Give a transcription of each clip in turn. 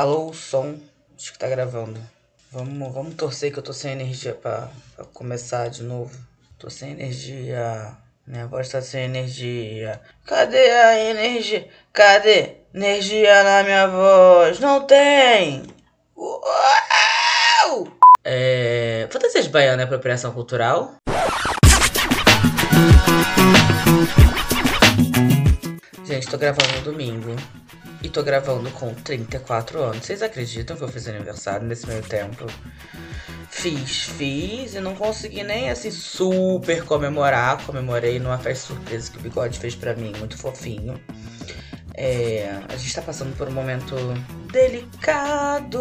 Alô, som. Acho que tá gravando. Vamos, vamos torcer que eu tô sem energia pra, pra começar de novo. Tô sem energia. Minha voz tá sem energia. Cadê a energia? Cadê energia na minha voz? Não tem! Uau! É. Fantasias baiana é apropriação cultural? Gente, tô gravando no domingo. E tô gravando com 34 anos. Vocês acreditam que eu fiz aniversário nesse meio tempo? Fiz, fiz e não consegui nem assim super comemorar. Comemorei numa festa surpresa que o Bigode fez pra mim, muito fofinho. É, a gente tá passando por um momento delicado.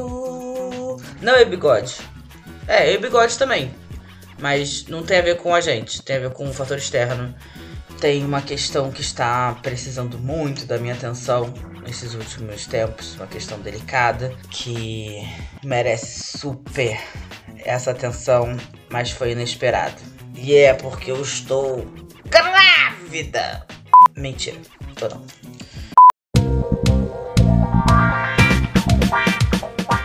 Não é Bigode. É, e Bigode também. Mas não tem a ver com a gente, tem a ver com um fator externo. Tem uma questão que está precisando muito da minha atenção nesses últimos tempos, uma questão delicada que merece super essa atenção, mas foi inesperado. E é porque eu estou grávida. Mentira, tô não.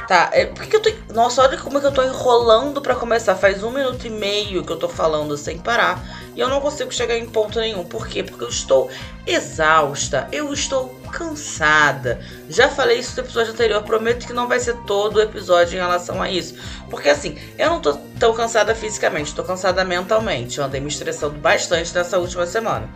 Tá, é, por que eu tô. Nossa, olha como é que eu tô enrolando pra começar. Faz um minuto e meio que eu tô falando sem parar. E eu não consigo chegar em ponto nenhum. Por quê? Porque eu estou exausta. Eu estou cansada. Já falei isso no episódio anterior. Prometo que não vai ser todo o episódio em relação a isso. Porque assim, eu não tô tão cansada fisicamente. Tô cansada mentalmente. Eu andei me estressando bastante nessa última semana.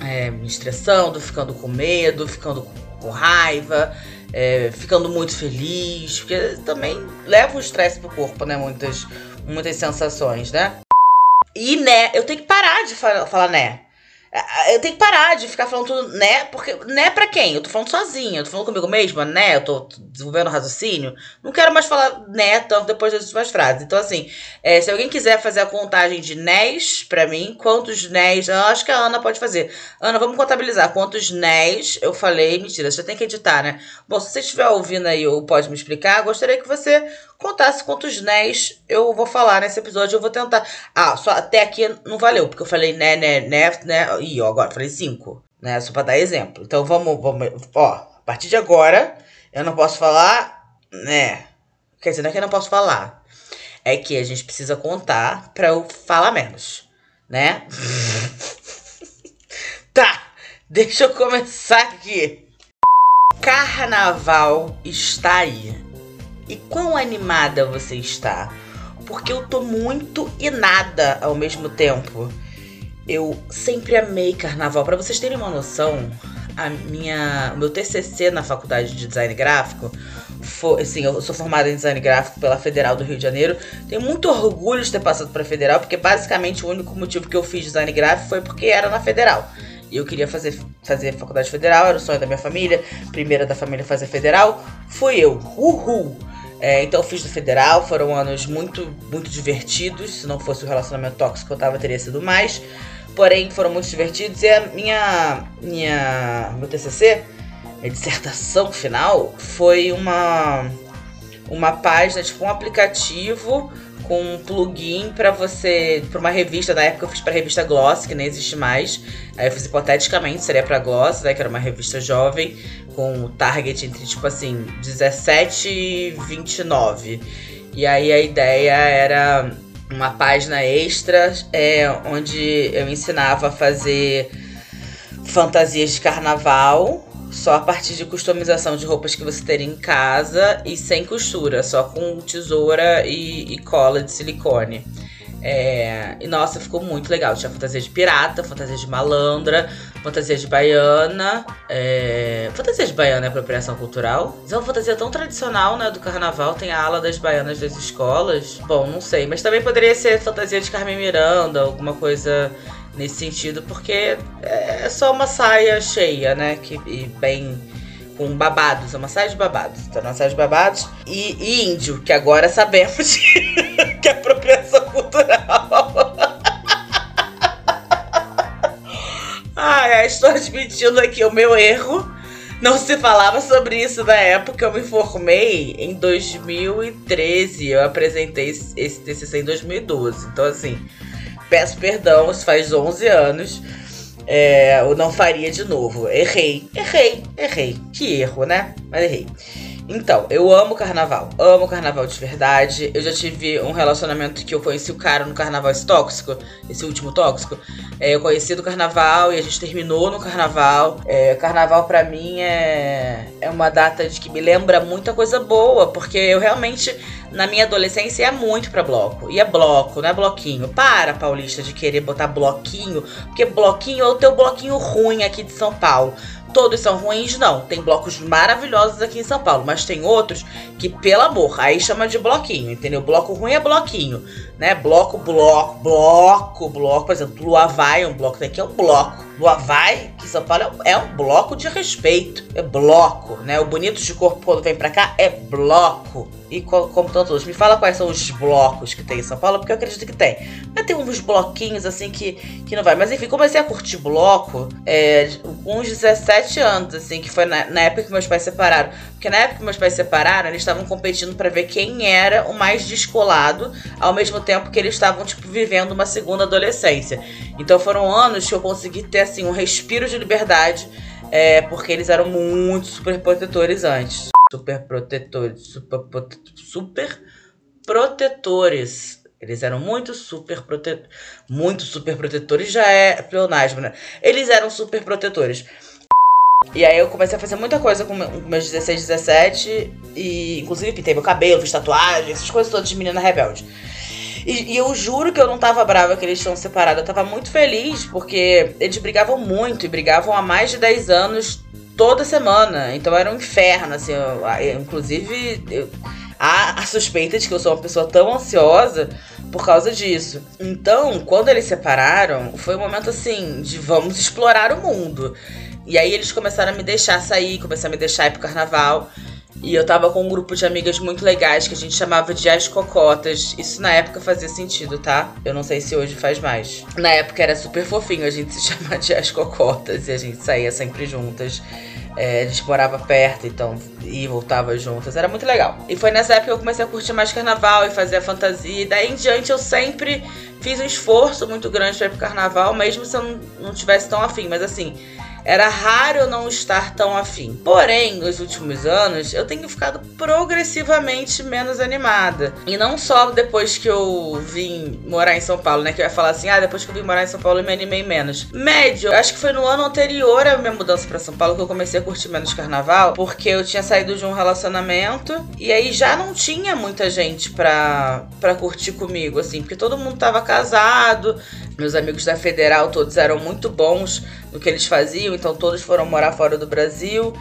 É, me estressando, ficando com medo, ficando com raiva é, ficando muito feliz, porque também leva o estresse pro corpo, né? Muitas, muitas sensações, né? E né, eu tenho que parar de falar, falar né. Eu tenho que parar de ficar falando tudo, né? Porque, né pra quem? Eu tô falando sozinha, eu tô falando comigo mesma, né? Eu tô desenvolvendo raciocínio. Não quero mais falar né tanto depois das últimas frases. Então, assim, é, se alguém quiser fazer a contagem de nés pra mim, quantos nés. Eu acho que a Ana pode fazer. Ana, vamos contabilizar quantos nés eu falei. Mentira, você tem que editar, né? Bom, se você estiver ouvindo aí ou pode me explicar, gostaria que você contasse quantos nés eu vou falar nesse episódio. Eu vou tentar. Ah, só até aqui não valeu, porque eu falei né, né, né, né. Ih, ó, agora falei cinco, né? Só pra dar exemplo. Então vamos, vamos. Ó, a partir de agora, eu não posso falar, né? Quer dizer, não é que eu não posso falar. É que a gente precisa contar pra eu falar menos, né? tá, deixa eu começar aqui. Carnaval está aí e quão animada você está? Porque eu tô muito e nada ao mesmo tempo. Eu sempre amei carnaval. Para vocês terem uma noção, a minha, o meu TCC na faculdade de design gráfico foi, assim, eu sou formada em design gráfico pela Federal do Rio de Janeiro. Tenho muito orgulho de ter passado para Federal, porque basicamente o único motivo que eu fiz design gráfico foi porque era na Federal. E eu queria fazer, fazer faculdade federal, era o sonho da minha família. Primeira da família fazer federal. Fui eu. Uhul! É, então eu fiz no federal, foram anos muito, muito divertidos. Se não fosse o relacionamento tóxico eu tava, teria sido mais. Porém, foram muito divertidos. E a minha, minha, meu TCC, minha dissertação final, foi uma, uma página, tipo um aplicativo com um plugin para você, para uma revista, na época eu fiz para revista Gloss, que nem existe mais. Aí eu fiz hipoteticamente, seria para Gloss, né, que era uma revista jovem, com target entre tipo assim, 17 e 29. E aí a ideia era uma página extra é, onde eu ensinava a fazer fantasias de carnaval só a partir de customização de roupas que você teria em casa e sem costura, só com tesoura e, e cola de silicone. É, e nossa, ficou muito legal. Tinha fantasia de pirata, fantasia de malandra, fantasia de baiana. É, fantasia de baiana é apropriação cultural. é uma fantasia tão tradicional, né? Do carnaval. Tem a ala das baianas das escolas. Bom, não sei. Mas também poderia ser fantasia de Carmen Miranda, alguma coisa nesse sentido, porque é só uma saia cheia, né? Que, e bem com babados, é uma saia de babados. Então, uma saia de babados. E, e índio, que agora sabemos que é apropriação cultural. Ai, estou admitindo aqui o meu erro. Não se falava sobre isso na época, eu me formei em 2013. Eu apresentei esse TCC em 2012. Então, assim, Peço perdão, isso faz 11 anos. É, eu não faria de novo. Errei, errei, errei. Que erro, né? Mas errei. Então, eu amo carnaval. Amo carnaval de verdade. Eu já tive um relacionamento que eu conheci o cara no carnaval esse tóxico, esse último tóxico. É, eu conheci do carnaval e a gente terminou no carnaval. É, carnaval para mim é, é uma data de que me lembra muita coisa boa, porque eu realmente, na minha adolescência, ia muito pra bloco. Ia bloco, não é bloquinho. Para, paulista, de querer botar bloquinho, porque bloquinho é o teu bloquinho ruim aqui de São Paulo todos são ruins, não. Tem blocos maravilhosos aqui em São Paulo, mas tem outros que, pelo amor, aí chama de bloquinho, entendeu? Bloco ruim é bloquinho, né? Bloco, bloco, bloco, bloco. Por exemplo, Lua Vai é um bloco, daqui é um bloco. Lua Vai, que São Paulo é um bloco de respeito, é bloco, né? O bonito de corpo quando vem pra cá é bloco e como estão todos. Me fala quais são os blocos que tem em São Paulo, porque eu acredito que tem. Mas tem uns bloquinhos assim que, que não vai. Mas enfim, comecei a curtir bloco é, uns 17 anos, assim, que foi na, na, época que meus pais separaram. Porque na época que meus pais separaram, eles estavam competindo para ver quem era o mais descolado, ao mesmo tempo que eles estavam, tipo, vivendo uma segunda adolescência. Então foram anos que eu consegui ter, assim, um respiro de liberdade, é, porque eles eram muito super protetores antes super protetores, super, super protetores. Eles eram muito super protetores. Muito super protetores já é pleonasmo, né? Eles eram super protetores. E aí eu comecei a fazer muita coisa com meus 16, 17. E inclusive pintei meu cabelo, fiz tatuagem, essas coisas todas de menina rebelde. E, e, eu juro que eu não tava brava que eles tinham separado. Eu tava muito feliz porque eles brigavam muito e brigavam há mais de 10 anos toda semana. Então era um inferno, assim. Eu, eu, inclusive, eu, há a suspeita de que eu sou uma pessoa tão ansiosa por causa disso. Então, quando eles separaram, foi um momento assim de vamos explorar o mundo. E aí eles começaram a me deixar sair, começaram a me deixar ir pro carnaval. E eu tava com um grupo de amigas muito legais que a gente chamava de as cocotas. Isso na época fazia sentido, tá? Eu não sei se hoje faz mais. Na época era super fofinho a gente se chamar de as cocotas e a gente saía sempre juntas. É, a gente morava perto, então e voltava juntas. Era muito legal. E foi nessa época que eu comecei a curtir mais carnaval e fazer a fantasia. E daí em diante eu sempre fiz um esforço muito grande pra ir pro carnaval, mesmo se eu não, não tivesse tão afim. Mas assim, era raro eu não estar tão afim. Porém, nos últimos anos, eu tenho ficado progressivamente menos animada. E não só depois que eu vim morar em São Paulo, né? Que eu ia falar assim, ah, depois que eu vim morar em São Paulo eu me animei menos. Médio, acho que foi no ano anterior à minha mudança para São Paulo que eu comecei a curtir menos carnaval, porque eu tinha saído de um relacionamento e aí já não tinha muita gente pra, pra curtir comigo, assim, porque todo mundo tava casado, meus amigos da Federal todos eram muito bons no que eles faziam, então todos foram morar fora do Brasil.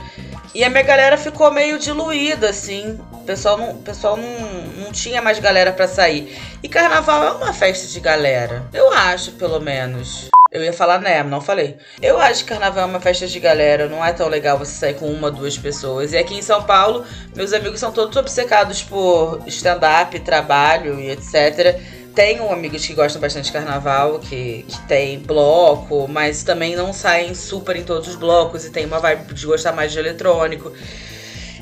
E a minha galera ficou meio diluída, assim. O pessoal não, o pessoal não, não tinha mais galera para sair. E carnaval é uma festa de galera. Eu acho, pelo menos. Eu ia falar né, não falei. Eu acho que carnaval é uma festa de galera, não é tão legal você sair com uma, duas pessoas. E aqui em São Paulo, meus amigos são todos obcecados por stand-up, trabalho e etc. Tenho amigos que gostam bastante de carnaval, que, que tem bloco, mas também não saem super em todos os blocos e tem uma vibe de gostar mais de eletrônico.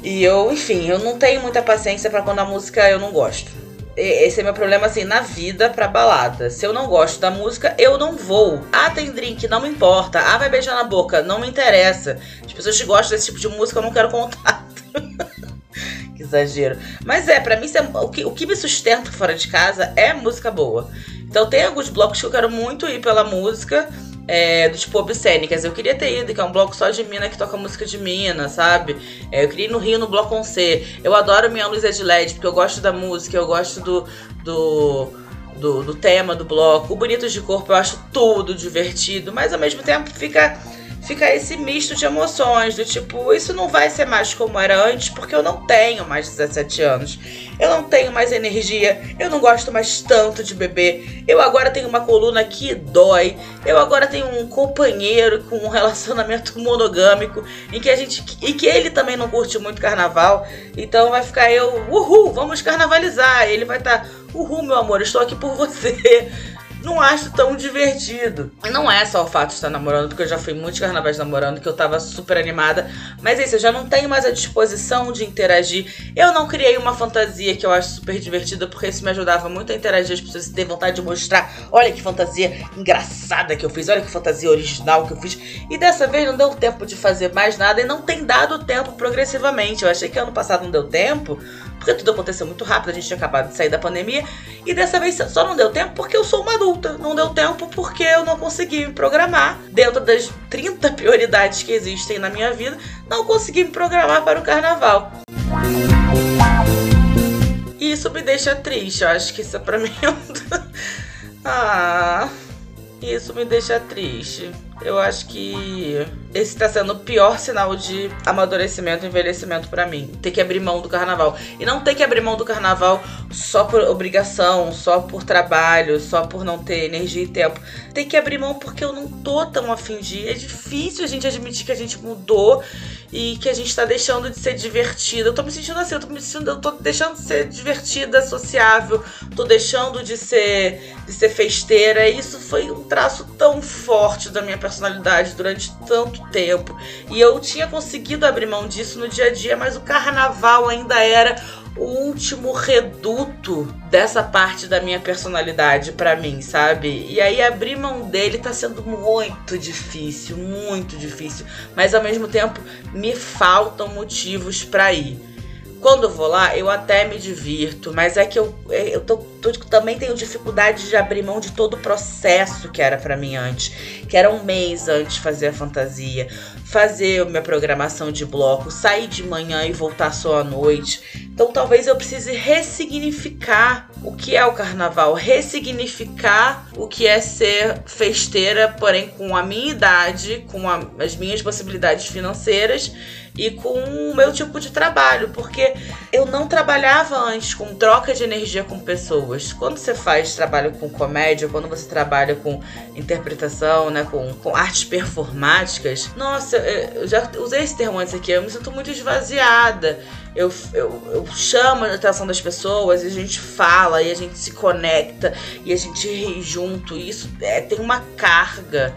E eu, enfim, eu não tenho muita paciência para quando a música eu não gosto. Esse é meu problema, assim, na vida pra balada. Se eu não gosto da música, eu não vou. Ah, tem drink, não me importa. Ah, vai beijar na boca, não me interessa. As pessoas que gostam desse tipo de música, eu não quero contato. que exagero. Mas é, para mim, é, o, que, o que me sustenta fora de casa é música boa. Então tem alguns blocos que eu quero muito ir pela música. É, do tipo obscênicas. Eu queria ter ido, que é um bloco só de mina que toca música de mina, sabe? É, eu queria ir no Rio no bloco 1C. Eu adoro Minha Luz é de LED, porque eu gosto da música, eu gosto do, do, do, do tema do bloco. O Bonitos de Corpo eu acho tudo divertido, mas ao mesmo tempo fica fica esse misto de emoções, do tipo, isso não vai ser mais como era antes, porque eu não tenho mais 17 anos. Eu não tenho mais energia, eu não gosto mais tanto de beber. Eu agora tenho uma coluna que dói. Eu agora tenho um companheiro com um relacionamento monogâmico em que a gente e que ele também não curte muito carnaval. Então vai ficar eu, uhul, vamos carnavalizar. Ele vai estar, tá, uhul, meu amor, estou aqui por você. Não acho tão divertido. Não é só o fato de estar namorando, porque eu já fui muitos carnavais namorando, que eu tava super animada. Mas é isso, eu já não tenho mais a disposição de interagir. Eu não criei uma fantasia que eu acho super divertida, porque isso me ajudava muito a interagir, as pessoas terem vontade de mostrar. Olha que fantasia engraçada que eu fiz, olha que fantasia original que eu fiz. E dessa vez não deu tempo de fazer mais nada e não tem dado tempo progressivamente. Eu achei que ano passado não deu tempo porque tudo aconteceu muito rápido, a gente tinha acabado de sair da pandemia. E dessa vez só não deu tempo porque eu sou uma adulta. Não deu tempo porque eu não consegui me programar dentro das 30 prioridades que existem na minha vida. Não consegui me programar para o carnaval. E isso me deixa triste. Eu acho que isso é pra mim. ah, isso me deixa triste. Eu acho que esse tá sendo o pior sinal de amadurecimento e envelhecimento para mim. Ter que abrir mão do carnaval. E não ter que abrir mão do carnaval só por obrigação, só por trabalho, só por não ter energia e tempo. Ter que abrir mão porque eu não tô tão afim de ir. É difícil a gente admitir que a gente mudou e que a gente tá deixando de ser divertida. Eu tô me sentindo assim, eu tô me sentindo, eu tô deixando de ser divertida, sociável, tô deixando de ser de ser festeira. E isso foi um traço tão forte da minha personalidade durante tanto tempo. E eu tinha conseguido abrir mão disso no dia a dia, mas o carnaval ainda era o último reduto dessa parte da minha personalidade para mim, sabe? E aí abrir mão dele tá sendo muito difícil, muito difícil, mas ao mesmo tempo me faltam motivos para ir. Quando vou lá, eu até me divirto, mas é que eu, é, eu tô, tô, também tenho dificuldade de abrir mão de todo o processo que era para mim antes, que era um mês antes fazer a fantasia, fazer minha programação de bloco, sair de manhã e voltar só à noite. Então talvez eu precise ressignificar o que é o carnaval, ressignificar o que é ser festeira, porém com a minha idade, com a, as minhas possibilidades financeiras e com o meu tipo de trabalho, porque eu não trabalhava antes com troca de energia com pessoas. Quando você faz trabalho com comédia, quando você trabalha com interpretação, né, com, com artes performáticas, nossa, eu já usei esse termo antes aqui, eu me sinto muito esvaziada. Eu, eu, eu chamo a atenção das pessoas e a gente fala e a gente se conecta e a gente ri junto. E isso é, tem uma carga.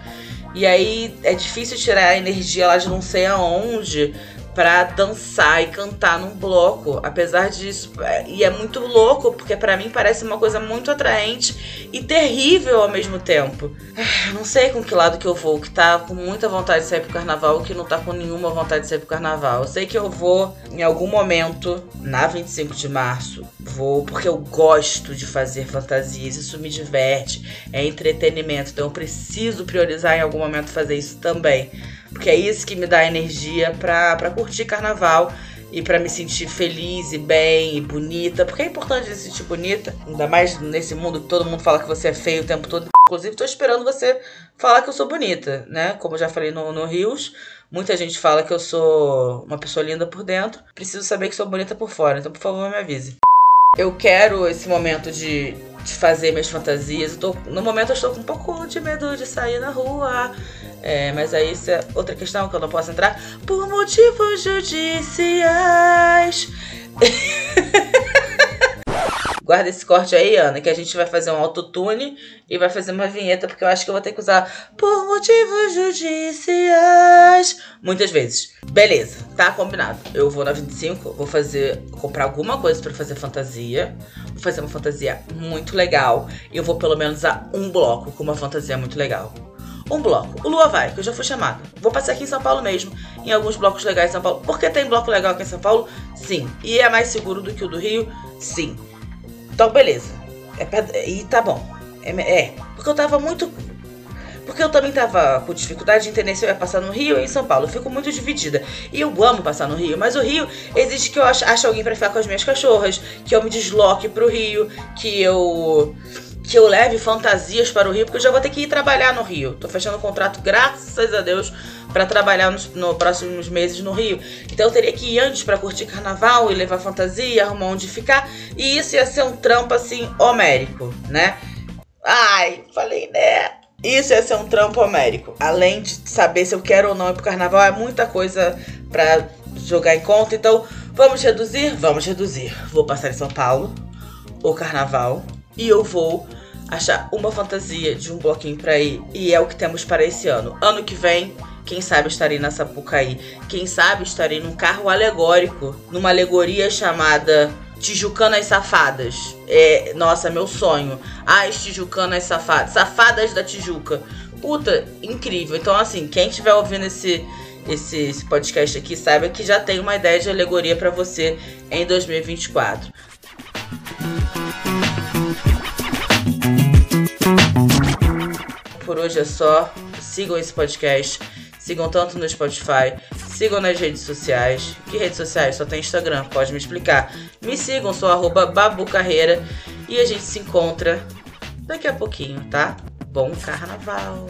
E aí é difícil tirar a energia lá de não sei aonde para dançar e cantar num bloco. Apesar disso, é, e é muito louco, porque para mim parece uma coisa muito atraente e terrível ao mesmo tempo. Ah, não sei com que lado que eu vou, que tá com muita vontade de sair pro carnaval, que não tá com nenhuma vontade de sair pro carnaval. Eu sei que eu vou em algum momento, na 25 de março, vou porque eu gosto de fazer fantasias, isso me diverte, é entretenimento, então eu preciso priorizar em algum momento fazer isso também. Porque é isso que me dá energia pra curtir carnaval e para me sentir feliz e bem e bonita. Porque é importante se sentir bonita, ainda mais nesse mundo que todo mundo fala que você é feio o tempo todo. Inclusive, tô esperando você falar que eu sou bonita, né? Como eu já falei no, no Rios, muita gente fala que eu sou uma pessoa linda por dentro. Preciso saber que sou bonita por fora, então por favor me avise. Eu quero esse momento de, de fazer minhas fantasias. Tô, no momento eu estou com um pouco de medo de sair na rua. É, mas aí isso é outra questão que eu não posso entrar. Por motivos judiciais. Guarda esse corte aí, Ana, que a gente vai fazer um autotune e vai fazer uma vinheta, porque eu acho que eu vou ter que usar por motivos judiciais muitas vezes. Beleza, tá combinado. Eu vou na 25, vou fazer, comprar alguma coisa para fazer fantasia. Vou fazer uma fantasia muito legal. E eu vou pelo menos a um bloco com uma fantasia muito legal um bloco. O Lua vai, que eu já fui chamada. Vou passar aqui em São Paulo mesmo, em alguns blocos legais em São Paulo. Porque tem bloco legal aqui em São Paulo? Sim. E é mais seguro do que o do Rio? Sim. Então, beleza. É, e tá bom. É, é, porque eu tava muito. Porque eu também tava com dificuldade de entender se eu ia passar no Rio ou em São Paulo. Eu fico muito dividida. E eu amo passar no Rio, mas o Rio exige que eu ache, ache alguém para ficar com as minhas cachorras, que eu me desloque pro Rio, que eu que eu leve fantasias para o Rio, porque eu já vou ter que ir trabalhar no Rio. Tô fechando o contrato, graças a Deus, para trabalhar nos no próximos meses no Rio. Então eu teria que ir antes para curtir carnaval e levar fantasia, arrumar onde ficar. E isso ia ser um trampo assim homérico, né? Ai, falei, né? Isso ia ser um trampo homérico. Além de saber se eu quero ou não ir pro carnaval, é muita coisa para jogar em conta. Então, vamos reduzir? Vamos reduzir. Vou passar em São Paulo o carnaval e eu vou achar uma fantasia de um bloquinho pra ir. E é o que temos para esse ano. Ano que vem, quem sabe estarei na Sapucaí. Quem sabe estarei num carro alegórico, numa alegoria chamada Tijucanas Safadas. É, nossa, meu sonho. As Tijucanas Safadas. Safadas da Tijuca. Puta, incrível. Então, assim, quem estiver ouvindo esse, esse, esse, podcast aqui, saiba que já tem uma ideia de alegoria para você em 2024. Por hoje é só. Sigam esse podcast. Sigam tanto no Spotify, sigam nas redes sociais. Que redes sociais? Só tem Instagram, pode me explicar. Me sigam, sou arroba Babu Carreira. E a gente se encontra daqui a pouquinho, tá? Bom carnaval!